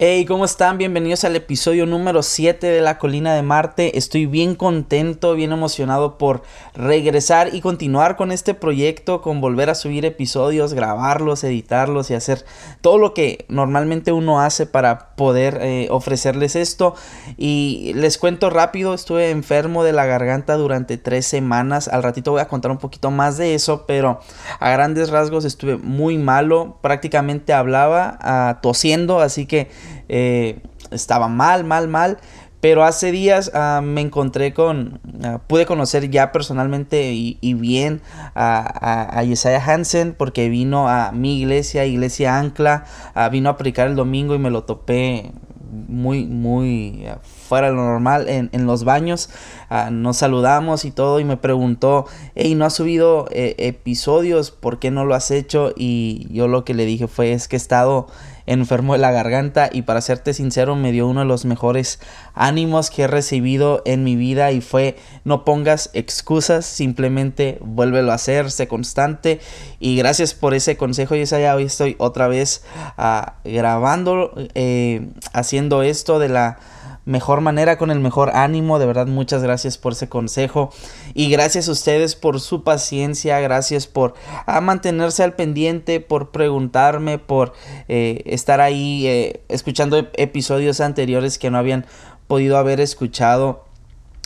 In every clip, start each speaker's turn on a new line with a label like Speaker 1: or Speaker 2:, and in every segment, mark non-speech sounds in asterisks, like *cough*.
Speaker 1: Hey, ¿cómo están? Bienvenidos al episodio número 7 de La Colina de Marte. Estoy bien contento, bien emocionado por regresar y continuar con este proyecto, con volver a subir episodios, grabarlos, editarlos y hacer todo lo que normalmente uno hace para poder eh, ofrecerles esto. Y les cuento rápido, estuve enfermo de la garganta durante tres semanas. Al ratito voy a contar un poquito más de eso, pero a grandes rasgos estuve muy malo. Prácticamente hablaba uh, tosiendo, así que eh, estaba mal, mal, mal. Pero hace días uh, me encontré con, uh, pude conocer ya personalmente y, bien a, a, Yesaya Hansen porque vino a mi iglesia, Iglesia Ancla, uh, vino a predicar el domingo y me lo topé muy, muy fuera de lo normal en, en los baños. nos saludamos y todo y me preguntó, hey, ¿no has subido eh, episodios? ¿Por qué no lo has hecho? Y yo lo que le dije fue, es que he estado enfermo de la garganta y para serte sincero me dio uno de los mejores ánimos que he recibido en mi vida y fue no pongas excusas, simplemente vuélvelo a hacer, sé constante y gracias por ese consejo y esa ya hoy estoy otra vez uh, grabando, eh, haciendo esto de la mejor manera, con el mejor ánimo. De verdad, muchas gracias por ese consejo. Y gracias a ustedes por su paciencia. Gracias por a mantenerse al pendiente, por preguntarme, por eh, estar ahí eh, escuchando episodios anteriores que no habían podido haber escuchado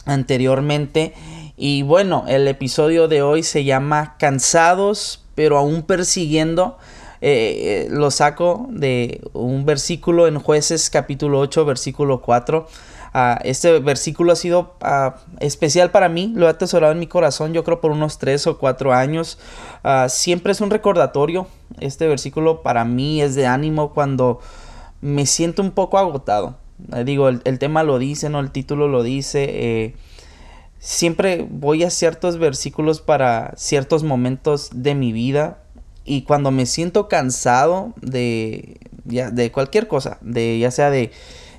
Speaker 1: anteriormente. Y bueno, el episodio de hoy se llama Cansados, pero aún persiguiendo. Eh, lo saco de un versículo en jueces capítulo 8 versículo 4. Uh, este versículo ha sido uh, especial para mí, lo he atesorado en mi corazón yo creo por unos 3 o 4 años. Uh, siempre es un recordatorio, este versículo para mí es de ánimo cuando me siento un poco agotado. digo, el, el, tema lo dice, ¿no? el título lo dice. Eh, siempre voy a ciertos versículos para ciertos momentos de mi vida y cuando me siento cansado de, ya, de cualquier cosa, de ya sea de,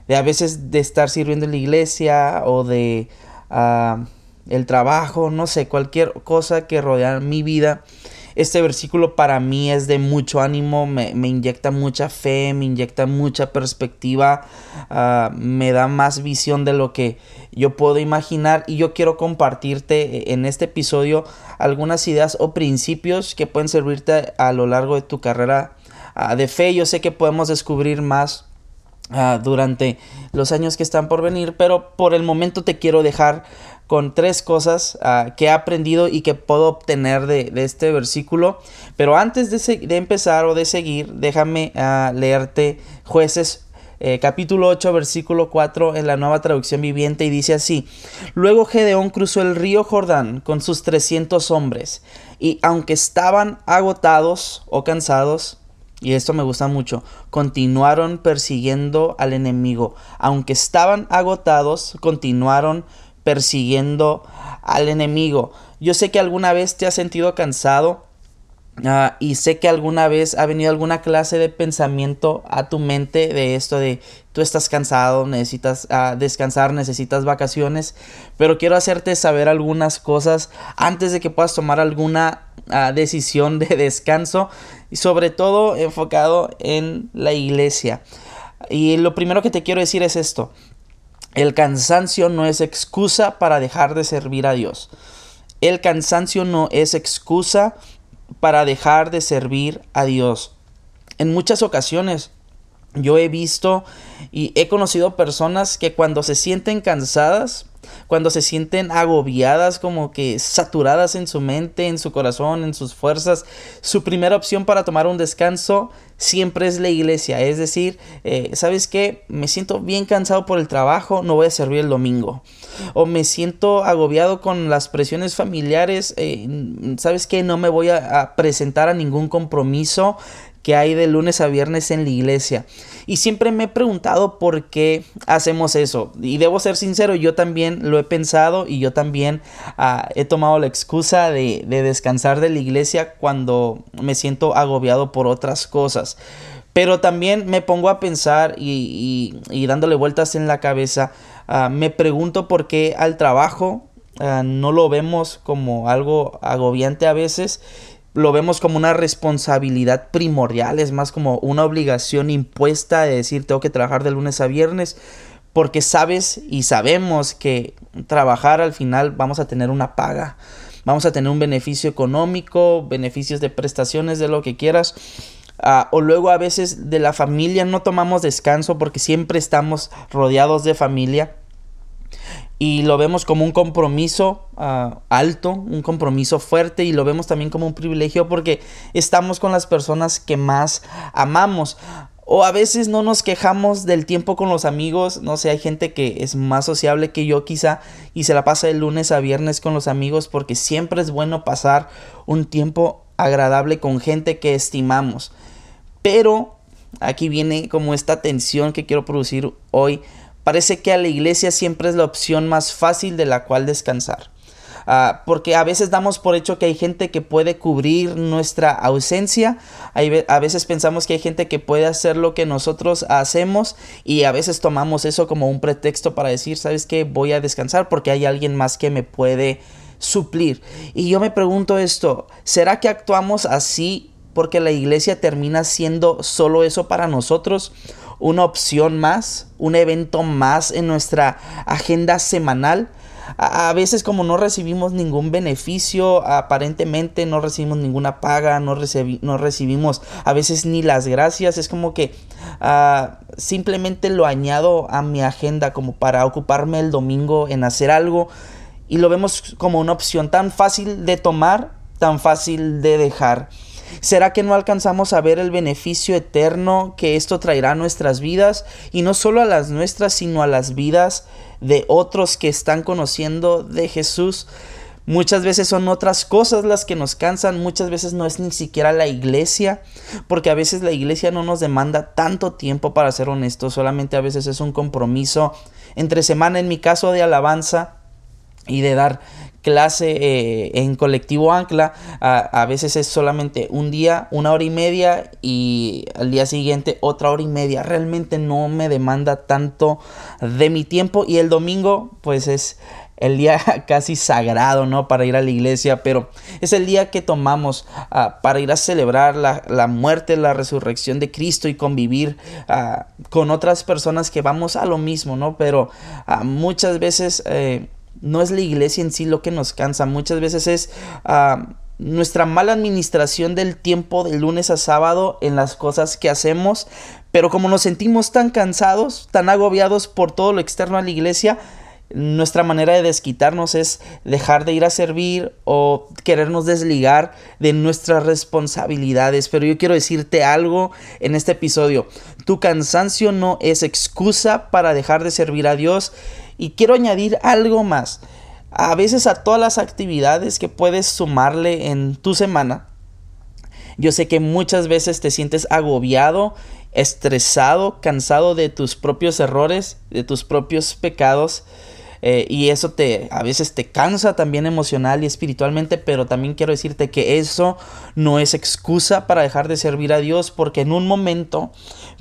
Speaker 1: de, a veces de estar sirviendo en la iglesia o de uh, el trabajo, no sé, cualquier cosa que rodea mi vida, este versículo para mí es de mucho ánimo, me, me inyecta mucha fe, me inyecta mucha perspectiva, uh, me da más visión de lo que yo puedo imaginar y yo quiero compartirte en este episodio algunas ideas o principios que pueden servirte a lo largo de tu carrera uh, de fe. Yo sé que podemos descubrir más Uh, durante los años que están por venir, pero por el momento te quiero dejar con tres cosas uh, que he aprendido y que puedo obtener de, este versículo. Pero antes de, empezar o de seguir, déjame uh, leerte jueces eh, capítulo 8, versículo 4 en la nueva traducción viviente y dice así, luego Gedeón cruzó el río Jordán con sus 300 hombres y aunque estaban agotados o cansados, y esto me gusta mucho, continuaron persiguiendo al enemigo. Aunque estaban agotados, continuaron persiguiendo al enemigo. Yo sé que alguna vez te has sentido cansado, Uh, y sé que alguna vez ha venido alguna clase de pensamiento a tu mente de esto de tú estás cansado, necesitas uh, descansar, necesitas vacaciones, pero quiero hacerte saber algunas cosas antes de que puedas tomar alguna uh, decisión de *laughs* descanso y sobre todo enfocado en la iglesia. Y lo primero que te quiero decir es esto, el cansancio no es excusa para dejar de servir a Dios. El cansancio no es excusa para dejar de servir a Dios. En muchas ocasiones yo he visto y he conocido personas que cuando se sienten cansadas, cuando se sienten agobiadas, como que saturadas en su mente, en su corazón, en sus fuerzas, su primera opción para tomar un descanso siempre es la iglesia. Es decir, eh, ¿sabes qué? Me siento bien cansado por el trabajo, no voy a servir el domingo. O me siento agobiado con las presiones familiares, eh, ¿sabes qué? No me voy a, a presentar a ningún compromiso que hay de lunes a viernes en la iglesia. Y siempre me he preguntado por qué hacemos eso. Y debo ser sincero, yo también lo he pensado y yo también uh, he tomado la excusa de, de, descansar de la iglesia cuando me siento agobiado por otras cosas. Pero también me pongo a pensar y, y, dándole vueltas en la cabeza, uh, me pregunto por qué al trabajo uh, no lo vemos como algo agobiante a veces lo vemos como una responsabilidad primordial, es más como una obligación impuesta de decir tengo que trabajar de lunes a viernes, porque sabes y sabemos que trabajar al final vamos a tener una paga, vamos a tener un beneficio económico, beneficios de prestaciones, de lo que quieras. Ah, o luego a veces de la familia no tomamos descanso porque siempre estamos rodeados de familia y lo vemos como un compromiso ah, alto, un compromiso fuerte y lo vemos también como un privilegio porque estamos con las personas que más amamos. O a veces no nos quejamos del tiempo con los amigos, no sé, hay gente que es más sociable que yo quizá y se la pasa de lunes a viernes con los amigos porque siempre es bueno pasar un tiempo agradable con gente que estimamos. Pero aquí viene como esta tensión que quiero producir hoy. Parece que a la iglesia siempre es la opción más fácil de la cual descansar. Ah, porque a veces damos por hecho que hay gente que puede cubrir nuestra ausencia, a veces pensamos que hay gente que puede hacer lo que nosotros hacemos y a veces tomamos eso como un pretexto para decir, ¿sabes qué? Voy a descansar porque hay alguien más que me puede suplir. Y yo me pregunto esto, ¿será que actuamos así porque la iglesia termina siendo solo eso para nosotros? Una opción más, un evento más en nuestra agenda semanal. A, veces como no recibimos ningún beneficio, aparentemente no recibimos ninguna paga, no, no recibimos a veces ni las gracias, es como que ah, simplemente lo añado a mi agenda como para ocuparme el domingo en hacer algo y lo vemos como una opción tan fácil de tomar, tan fácil de dejar. ¿Será que no alcanzamos a ver el beneficio eterno que esto traerá a nuestras vidas? Y no solo a las nuestras, sino a las vidas de otros que están conociendo de Jesús. Muchas veces son otras cosas las que nos cansan, muchas veces no es ni siquiera la iglesia, porque a veces la iglesia no nos demanda tanto tiempo para ser honestos, solamente a veces es un compromiso entre semana, en mi caso de alabanza y de dar clase eh, en colectivo Ancla, a, veces es solamente un día, una hora y media y al día siguiente otra hora y media. Realmente no me demanda tanto de mi tiempo y el domingo pues es el día *laughs* casi sagrado, ¿no? Para ir a la iglesia, pero es el día que tomamos ah, para ir a celebrar la, muerte, la resurrección de Cristo y convivir ah, con otras personas que vamos a lo mismo, ¿no? Pero ah, muchas veces... Eh, no es la iglesia en sí lo que nos cansa, muchas veces es ah, nuestra mala administración del tiempo de lunes a sábado en las cosas que hacemos, pero como nos sentimos tan cansados, tan agobiados por todo lo externo a la iglesia, nuestra manera de desquitarnos es dejar de ir a servir o querernos desligar de nuestras responsabilidades. Pero yo quiero decirte algo en este episodio. Tu cansancio no es excusa para dejar de servir a Dios. Y quiero añadir algo más. A veces a todas las actividades que puedes sumarle en tu semana, yo sé que muchas veces te sientes agobiado, estresado, cansado de tus propios errores, de tus propios pecados. Eh, y eso te a veces te cansa también emocional y espiritualmente, pero también quiero decirte que eso no es excusa para dejar de servir a Dios, porque en un momento,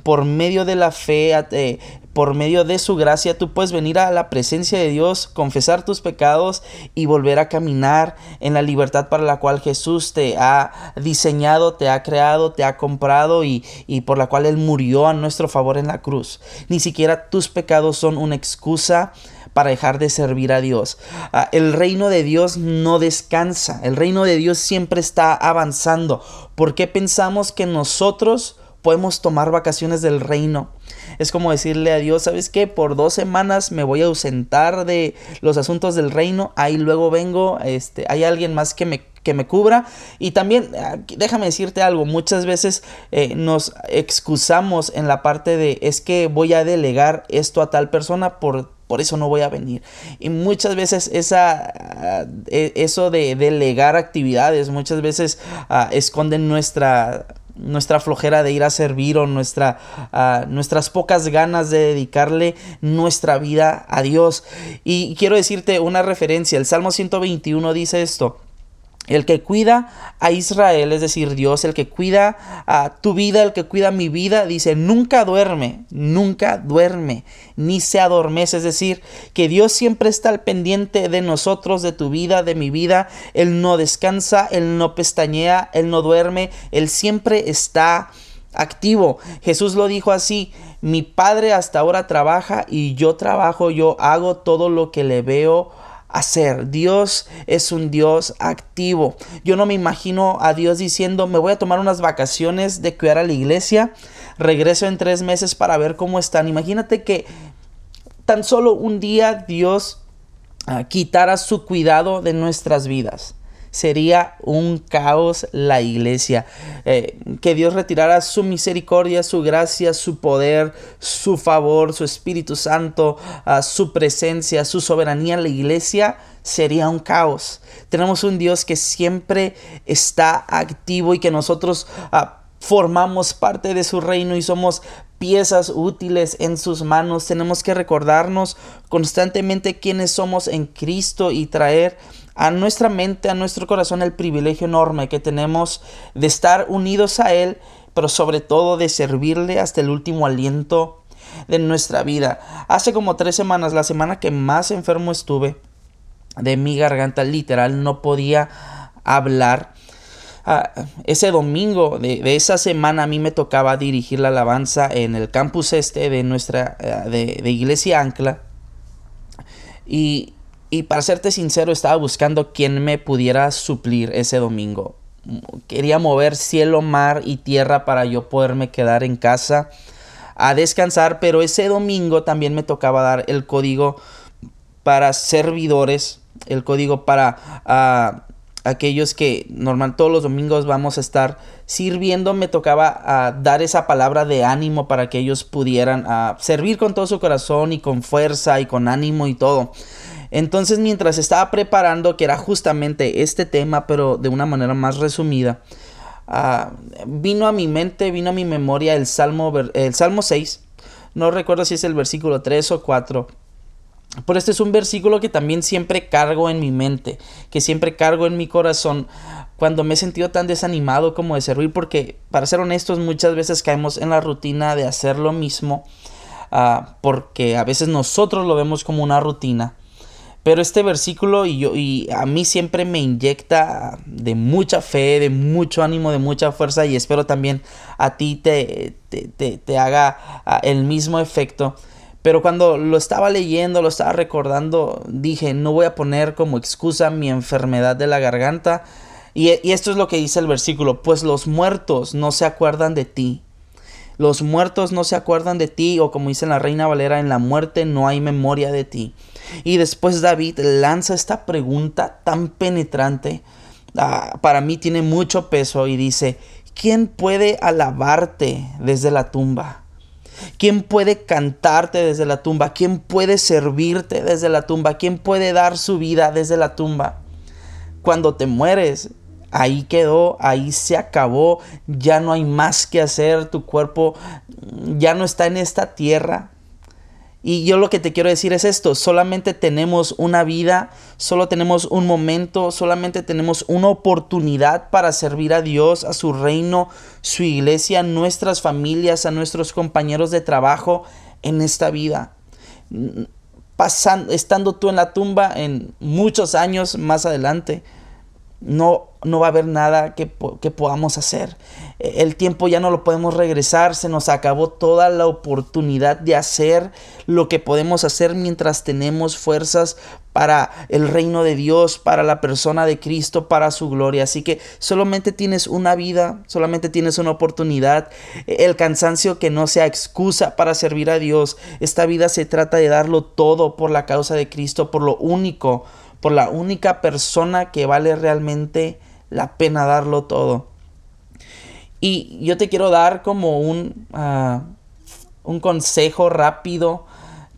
Speaker 1: por medio de la fe, eh, por medio de su gracia, tú puedes venir a la presencia de Dios, confesar tus pecados y volver a caminar en la libertad para la cual Jesús te ha diseñado, te ha creado, te ha comprado y, y por la cual Él murió a nuestro favor en la cruz. Ni siquiera tus pecados son una excusa para dejar de servir a Dios. Ah, el reino de Dios no descansa, el reino de Dios siempre está avanzando. ¿Por qué pensamos que nosotros podemos tomar vacaciones del reino? Es como decirle a Dios, ¿sabes qué? Por dos semanas me voy a ausentar de los asuntos del reino, ahí luego vengo, este, hay alguien más que me que me cubra. Y también, déjame decirte algo, muchas veces eh, nos excusamos en la parte de es que voy a delegar esto a tal persona por por eso no voy a venir. Y muchas veces esa, e, eso de delegar actividades, muchas veces uh, esconden nuestra nuestra flojera de ir a servir o nuestra, uh, nuestras pocas ganas de dedicarle nuestra vida a Dios. Y quiero decirte una referencia, el Salmo 121 dice esto, El que cuida a Israel, es decir, Dios, el que cuida a tu vida, el que cuida mi vida, dice, nunca duerme, nunca duerme, ni se adormece. Es decir, que Dios siempre está al pendiente de nosotros, de tu vida, de mi vida. Él no descansa, Él no pestañea, Él no duerme, Él siempre está activo. Jesús lo dijo así, mi Padre hasta ahora trabaja y yo trabajo, yo hago todo lo que le veo hacer. Dios es un Dios activo. Yo no me imagino a Dios diciendo, me voy a tomar unas vacaciones de cuidar a la iglesia, regreso en tres meses para ver cómo están. Imagínate que tan solo un día Dios ah, quitara su cuidado de nuestras vidas sería un caos la iglesia. Eh, que Dios retirara su misericordia, su gracia, su poder, su favor, su Espíritu Santo, uh, su presencia, su soberanía en la iglesia, sería un caos. Tenemos un Dios que siempre está activo y que nosotros... Uh, formamos parte de su reino y somos piezas útiles en sus manos. Tenemos que recordarnos constantemente quiénes somos en Cristo y traer a nuestra mente, a nuestro corazón el privilegio enorme que tenemos de estar unidos a Él, pero sobre todo de servirle hasta el último aliento de nuestra vida. Hace como tres semanas, la semana que más enfermo estuve de mi garganta, literal, no podía hablar. Ah, ese domingo de, esa semana a mí me tocaba dirigir la alabanza en el campus este de nuestra eh, de, Iglesia Ancla. Y, y para serte sincero, estaba buscando quién me pudiera suplir ese domingo. Quería mover cielo, mar y tierra para yo poderme quedar en casa a descansar, pero ese domingo también me tocaba dar el código para servidores, el código para ah, aquellos que normal todos los domingos vamos a estar sirviendo, me tocaba ah, dar esa palabra de ánimo para que ellos pudieran ah, servir con todo su corazón y con fuerza y con ánimo y todo. Entonces mientras estaba preparando, que era justamente este tema, pero de una manera más resumida, ah, vino a mi mente, vino a mi memoria el Salmo, el Salmo 6. No recuerdo si es el versículo 3 o 4. Pero este es un versículo que también siempre cargo en mi mente, que siempre cargo en mi corazón cuando me he sentido tan desanimado como de servir, porque para ser honestos muchas veces caemos en la rutina de hacer lo mismo, ah, porque a veces nosotros lo vemos como una rutina pero este versículo y yo y a mí siempre me inyecta de mucha fe, de mucho ánimo, de mucha fuerza y espero también a ti te, te, te, haga ah, el mismo efecto. Pero cuando lo estaba leyendo, lo estaba recordando, dije, no voy a poner como excusa mi enfermedad de la garganta. Y, esto es lo que dice el versículo, pues los muertos no se acuerdan de ti. Los muertos no se acuerdan de ti, o como dice la reina Valera, en la muerte no hay memoria de ti. Y después David lanza esta pregunta tan penetrante, ah, para mí tiene mucho peso y dice, ¿quién puede alabarte desde la tumba? ¿Quién puede cantarte desde la tumba? ¿Quién puede servirte desde la tumba? ¿Quién puede dar su vida desde la tumba? Cuando te mueres, ahí quedó, ahí se acabó, ya no hay más que hacer, tu cuerpo ya no está en esta tierra, y yo lo que te quiero decir es esto, solamente tenemos una vida, solo tenemos un momento, solamente tenemos una oportunidad para servir a Dios, a su reino, su iglesia, a nuestras familias, a nuestros compañeros de trabajo en esta vida. Pasando, estando tú en la tumba en muchos años más adelante, no, no va a haber nada que, que, podamos hacer. El tiempo ya no lo podemos regresar, se nos acabó toda la oportunidad de hacer lo que podemos hacer mientras tenemos fuerzas para el reino de Dios, para la persona de Cristo, para su gloria. Así que solamente tienes una vida, solamente tienes una oportunidad. El cansancio que no sea excusa para servir a Dios. Esta vida se trata de darlo todo por la causa de Cristo, por lo único por la única persona que vale realmente la pena darlo todo. Y yo te quiero dar como un, ah, un consejo rápido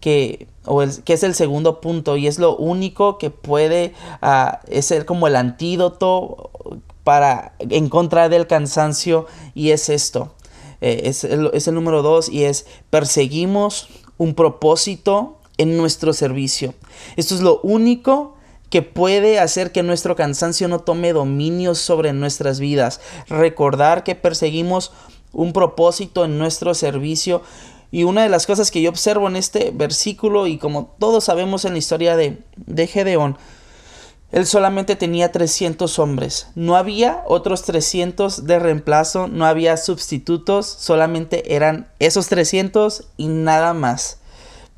Speaker 1: que, o que es el segundo punto y es lo único que puede uh, ser como el antídoto para en contra del cansancio y es esto. Eh, es, es el número dos y es perseguimos un propósito en nuestro servicio. Esto es lo único que puede hacer que nuestro cansancio no tome dominio sobre nuestras vidas. Recordar que perseguimos un propósito en nuestro servicio. Y una de las cosas que yo observo en este versículo, y como todos sabemos en la historia de, de Gedeón, él solamente tenía 300 hombres. No había otros 300 de reemplazo, no había sustitutos, solamente eran esos 300 y nada más.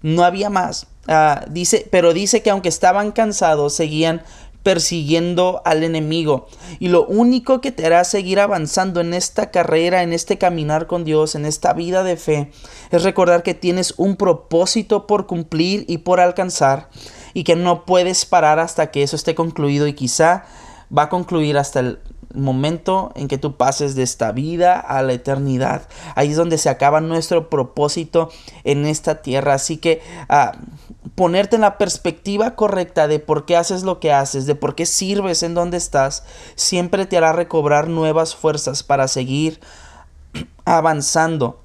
Speaker 1: No había más. Ah, dice, pero dice que aunque estaban cansados, seguían persiguiendo al enemigo. Y lo único que te hará seguir avanzando en esta carrera, en este caminar con Dios, en esta vida de fe, es recordar que tienes un propósito por cumplir y por alcanzar y que no puedes parar hasta que eso esté concluido y quizá va a concluir hasta el momento en que tú pases de esta vida a la eternidad. Ahí es donde se acaba nuestro propósito en esta tierra. Así que ah, ponerte en la perspectiva correcta de por qué haces lo que haces, de por qué sirves en donde estás, siempre te hará recobrar nuevas fuerzas para seguir *clears throat* avanzando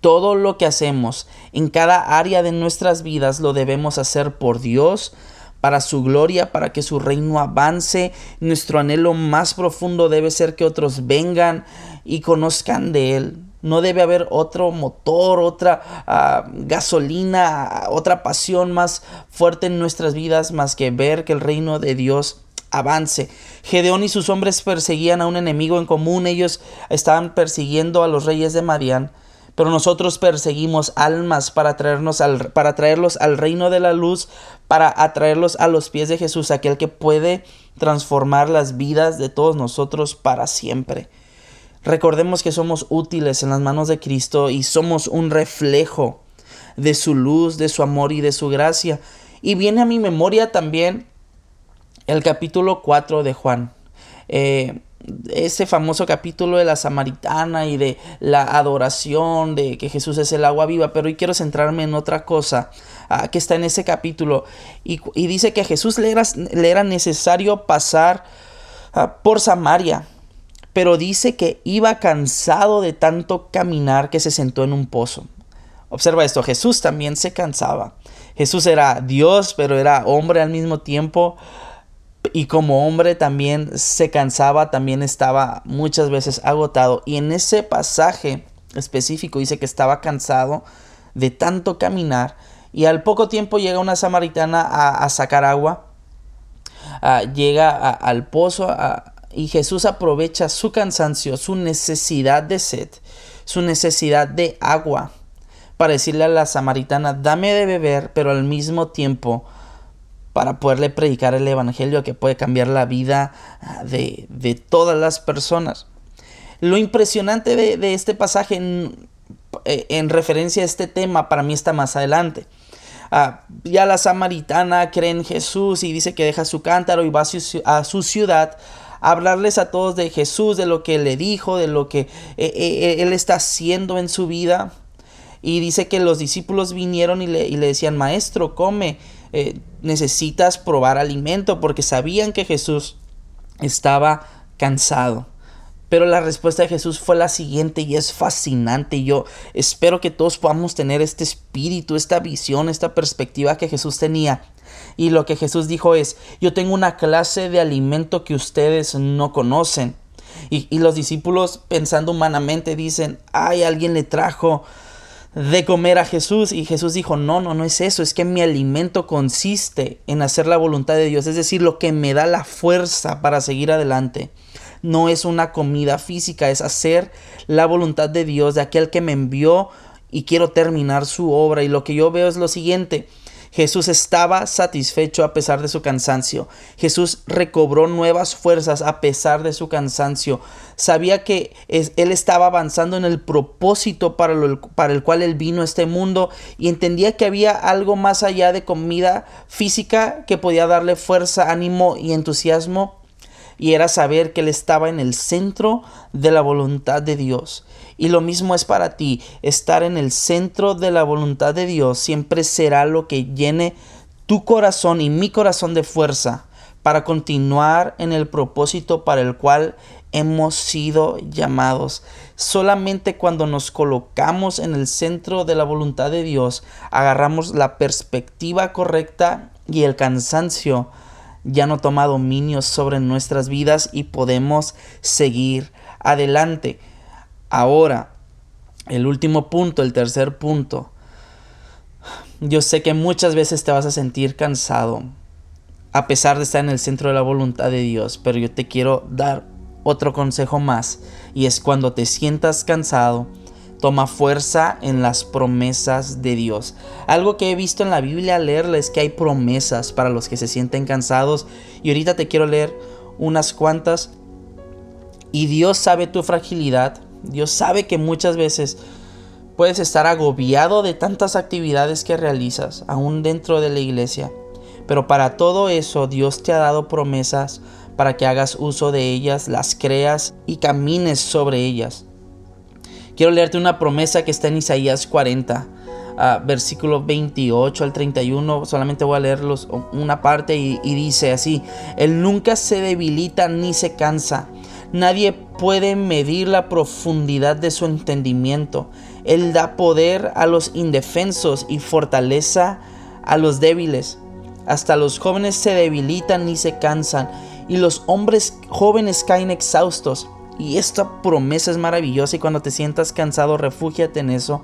Speaker 1: todo lo que hacemos en cada área de nuestras vidas lo debemos hacer por Dios, para su gloria, para que su reino avance. Nuestro anhelo más profundo debe ser que otros vengan y conozcan de Él. No debe haber otro motor, otra uh, gasolina, otra pasión más fuerte en nuestras vidas más que ver que el reino de Dios avance. Gedeón y sus hombres perseguían a un enemigo en común. Ellos estaban persiguiendo a los reyes de Madián pero nosotros perseguimos almas para, traernos al, para traerlos al reino de la luz, para atraerlos a los pies de Jesús, aquel que puede transformar las vidas de todos nosotros para siempre. Recordemos que somos útiles en las manos de Cristo y somos un reflejo de su luz, de su amor y de su gracia. Y viene a mi memoria también el capítulo 4 de Juan. Eh, ese famoso capítulo de la samaritana y de la adoración de que Jesús es el agua viva, pero hoy quiero centrarme en otra cosa ah, que está en ese capítulo y, dice que a Jesús le era, le era necesario pasar ah, por Samaria, pero dice que iba cansado de tanto caminar que se sentó en un pozo. Observa esto, Jesús también se cansaba. Jesús era Dios, pero era hombre al mismo tiempo y como hombre también se cansaba, también estaba muchas veces agotado. Y en ese pasaje específico dice que estaba cansado de tanto caminar y al poco tiempo llega una samaritana a, sacar agua, llega al pozo y Jesús aprovecha su cansancio, su necesidad de sed, su necesidad de agua para decirle a la samaritana, dame de beber, pero al mismo tiempo para poderle predicar el Evangelio que puede cambiar la vida ah, de, todas las personas. Lo impresionante de, este pasaje eh, en, referencia a este tema para mí está más adelante. Ah, ya la samaritana cree en Jesús y dice que deja su cántaro y va a su, ciudad a hablarles a todos de Jesús, de lo que le dijo, de lo que eh, eh, él está haciendo en su vida. Y dice que los discípulos vinieron y le, y le decían, maestro, come. Eh, necesitas probar alimento porque sabían que Jesús estaba cansado. Pero la respuesta de Jesús fue la siguiente y es fascinante. Yo espero que todos podamos tener este espíritu, esta visión, esta perspectiva que Jesús tenía. Y lo que Jesús dijo es, yo tengo una clase de alimento que ustedes no conocen. Y, y los discípulos pensando humanamente dicen, ay, alguien le trajo de comer a Jesús y Jesús dijo, no, no, no es eso, es que mi alimento consiste en hacer la voluntad de Dios, es decir, lo que me da la fuerza para seguir adelante. No es una comida física, es hacer la voluntad de Dios, de aquel que me envió y quiero terminar su obra. Y lo que yo veo es lo siguiente, Jesús estaba satisfecho a pesar de su cansancio. Jesús recobró nuevas fuerzas a pesar de su cansancio. Sabía que él estaba avanzando en el propósito para, para el cual él vino a este mundo y entendía que había algo más allá de comida física que podía darle fuerza, ánimo y entusiasmo y era saber que Él estaba en el centro de la voluntad de Dios. Y lo mismo es para ti, estar en el centro de la voluntad de Dios siempre será lo que llene tu corazón y mi corazón de fuerza para continuar en el propósito para el cual hemos sido llamados. Solamente cuando nos colocamos en el centro de la voluntad de Dios, agarramos la perspectiva correcta y el cansancio ya no toma dominio sobre nuestras vidas y podemos seguir adelante. Ahora, el último punto, el tercer punto. Yo sé que muchas veces te vas a sentir cansado, a pesar de estar en el centro de la voluntad de Dios, pero yo te quiero dar otro consejo más, y es cuando te sientas cansado, toma fuerza en las promesas de Dios. Algo que he visto en la Biblia leerles que hay promesas para los que se sienten cansados, y ahorita te quiero leer unas cuantas. Y Dios sabe tu fragilidad, Dios sabe que muchas veces puedes estar agobiado de tantas actividades que realizas, aún dentro de la iglesia. Pero para todo eso Dios te ha dado promesas para que hagas uso de ellas, las creas y camines sobre ellas. Quiero leerte una promesa que está en Isaías 40, ah, versículo 28 al 31. Solamente voy a leerlos una parte y, y dice así, Él nunca se debilita ni se cansa. Nadie puede medir la profundidad de su entendimiento. Él da poder a los indefensos y fortaleza a los débiles. Hasta los jóvenes se debilitan y se cansan, y los hombres jóvenes caen exhaustos. Y esta promesa es maravillosa y cuando te sientas cansado, refúgiate en eso.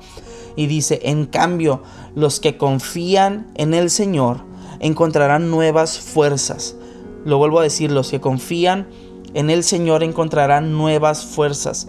Speaker 1: Y dice, en cambio, los que confían en el Señor encontrarán nuevas fuerzas. Lo vuelvo a decir, los que confían en el Señor encontrarán nuevas fuerzas.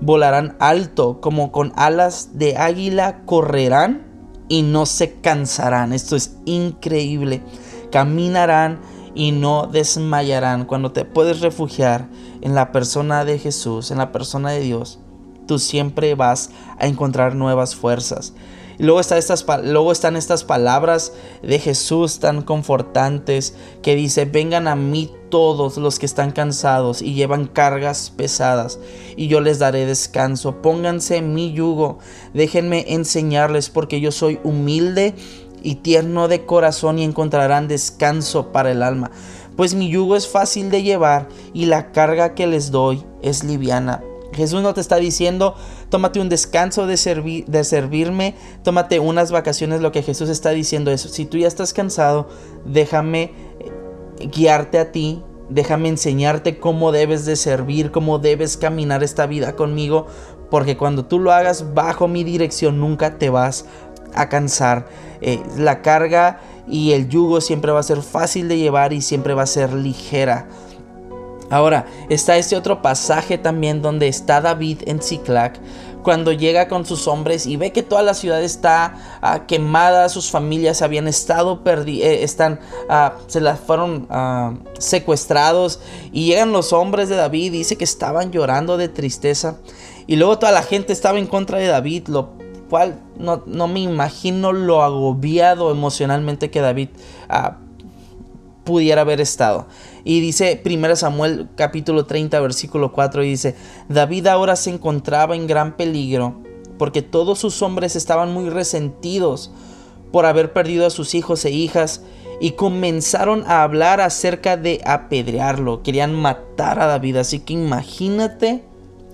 Speaker 1: Volarán alto como con alas de águila, correrán y no se cansarán. Esto es increíble. Caminarán y no desmayarán. Cuando te puedes refugiar en la persona de Jesús, en la persona de Dios, tú siempre vas a encontrar nuevas fuerzas. Y luego, está estas, luego están estas palabras de Jesús tan confortantes que dice, vengan a mí todos los que están cansados y llevan cargas pesadas, y yo les daré descanso. Pónganse mi yugo, déjenme enseñarles, porque yo soy humilde y tierno de corazón y encontrarán descanso para el alma. Pues mi yugo es fácil de llevar y la carga que les doy es liviana. Jesús no te está diciendo, tómate un descanso de, servirme, tómate unas vacaciones. Lo que Jesús está diciendo es, si tú ya estás cansado, déjame eh, guiarte a ti, déjame enseñarte cómo debes de servir, cómo debes caminar esta vida conmigo, porque cuando tú lo hagas bajo mi dirección nunca te vas a cansar. Eh, la carga y el yugo siempre va a ser fácil de llevar y siempre va a ser ligera. Ahora, está este otro pasaje también donde está David en Ciclac cuando llega con sus hombres y ve que toda la ciudad está ah, quemada, sus familias habían estado perdidas, eh, están, ah, se las fueron ah, secuestrados y llegan los hombres de David, dice que estaban llorando de tristeza y luego toda la gente estaba en contra de David, lo cual no, no me imagino lo agobiado emocionalmente que David pudiera haber estado. Y dice 1 Samuel capítulo 30 versículo 4 y dice, David ahora se encontraba en gran peligro porque todos sus hombres estaban muy resentidos por haber perdido a sus hijos e hijas y comenzaron a hablar acerca de apedrearlo. Querían matar a David. Así que imagínate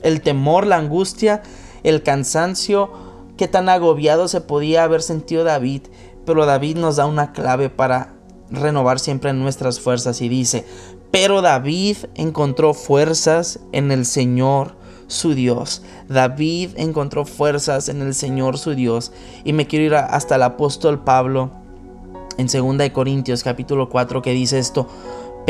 Speaker 1: el temor, la angustia, el cansancio, qué tan agobiado se podía haber sentido David. Pero David nos da una clave para renovar siempre nuestras fuerzas y dice, pero David encontró fuerzas en el Señor su Dios. David encontró fuerzas en el Señor su Dios. Y me quiero ir hasta el apóstol Pablo en 2 Corintios capítulo 4 que dice esto,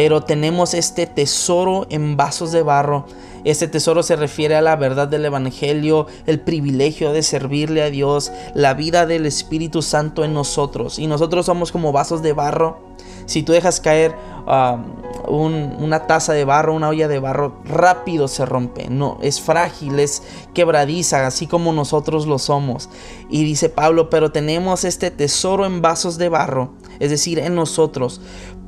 Speaker 1: pero tenemos este tesoro en vasos de barro. Este tesoro se refiere a la verdad del Evangelio, el privilegio de servirle a Dios, la vida del Espíritu Santo en nosotros. Y nosotros somos como vasos de barro si tú dejas caer um, una taza de barro, una olla de barro, rápido se rompe. No, es frágil, es quebradiza, así como nosotros lo somos. Y dice Pablo, pero tenemos este tesoro en vasos de barro, es decir, en nosotros,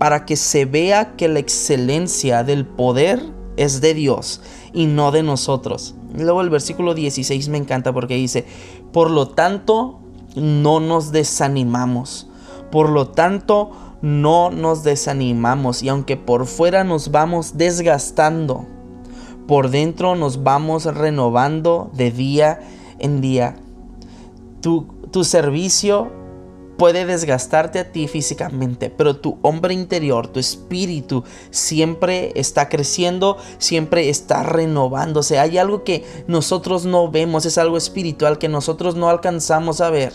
Speaker 1: para que se vea que la excelencia del poder es de Dios y no de nosotros. Luego el versículo 16 me encanta porque dice, por lo tanto, no nos desanimamos. Por lo tanto, no nos desanimamos y aunque por fuera nos vamos desgastando, por dentro nos vamos renovando de día en día. Tu, tu servicio puede desgastarte a ti físicamente, pero tu hombre interior, tu espíritu, siempre está creciendo, siempre está renovándose. Hay algo que nosotros no vemos, es algo espiritual que nosotros no alcanzamos a ver.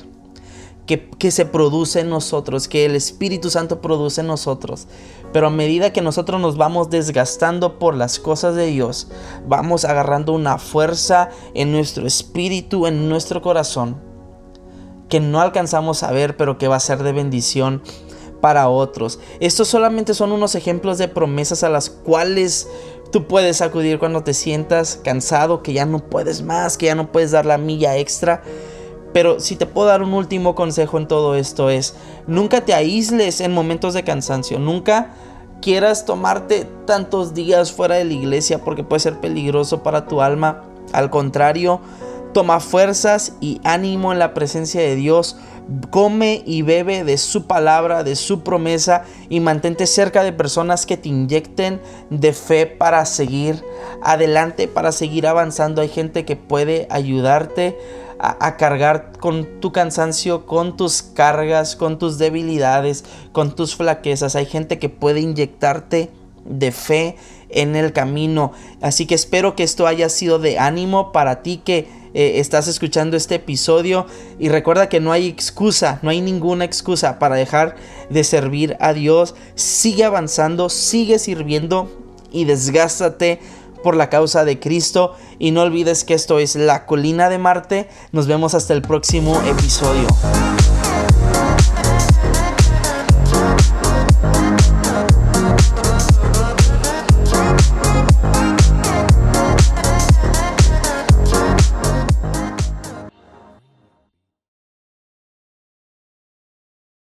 Speaker 1: Que, que, se produce en nosotros, que el Espíritu Santo produce en nosotros. Pero a medida que nosotros nos vamos desgastando por las cosas de Dios, vamos agarrando una fuerza en nuestro espíritu, en nuestro corazón, que no alcanzamos a ver, pero que va a ser de bendición para otros. Estos solamente son unos ejemplos de promesas a las cuales tú puedes acudir cuando te sientas cansado, que ya no puedes más, que ya no puedes dar la milla extra. Pero si te puedo dar un último consejo en todo esto es, nunca te aísles en momentos de cansancio, nunca quieras tomarte tantos días fuera de la iglesia porque puede ser peligroso para tu alma. Al contrario, Toma fuerzas y ánimo en la presencia de Dios. Come y bebe de su palabra, de su promesa y mantente cerca de personas que te inyecten de fe para seguir adelante, para seguir avanzando. Hay gente que puede ayudarte a, cargar con tu cansancio, con tus cargas, con tus debilidades, con tus flaquezas. Hay gente que puede inyectarte de fe en el camino. Así que espero que esto haya sido de ánimo para ti que eh, estás escuchando este episodio y recuerda que no hay excusa, no hay ninguna excusa para dejar de servir a Dios. Sigue avanzando, sigue sirviendo y desgástate por la causa de Cristo y no olvides que esto es la colina de Marte. Nos vemos hasta el próximo episodio.